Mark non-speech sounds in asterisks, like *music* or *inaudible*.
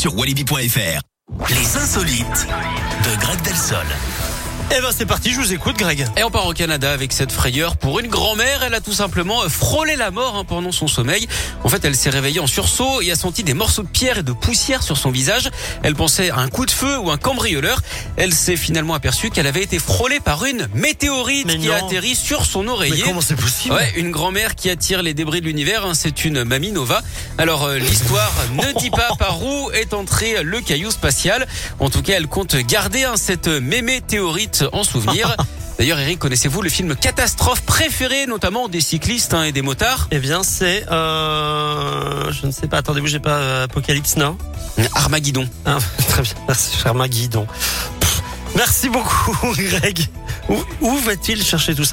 sur walibi.fr. Les insolites de Greg Delsol. Eh ben c'est parti, je vous écoute Greg. Et on part au Canada avec cette frayeur pour une grand-mère. Elle a tout simplement frôlé la mort hein, pendant son sommeil. En fait, elle s'est réveillée en sursaut et a senti des morceaux de pierre et de poussière sur son visage. Elle pensait à un coup de feu ou un cambrioleur. Elle s'est finalement aperçue qu'elle avait été frôlée par une météorite Mais qui non. a atterri sur son Mais oreiller. comment c'est possible Ouais, une grand-mère qui attire les débris de l'univers, hein, c'est une mamie Nova. Alors euh, l'histoire ne dit pas par où est entré le caillou spatial. En tout cas, elle compte garder hein, cette météorite en souvenir. *laughs* D'ailleurs, Eric, connaissez-vous le film catastrophe préféré, notamment des cyclistes hein, et des motards? Eh bien c'est euh, je ne sais pas, attendez-vous, j'ai pas euh, Apocalypse non? Armageddon. Ah, *laughs* Très bien, merci. Pff, Merci beaucoup *laughs* Greg. Où, où va-t-il chercher tout ça?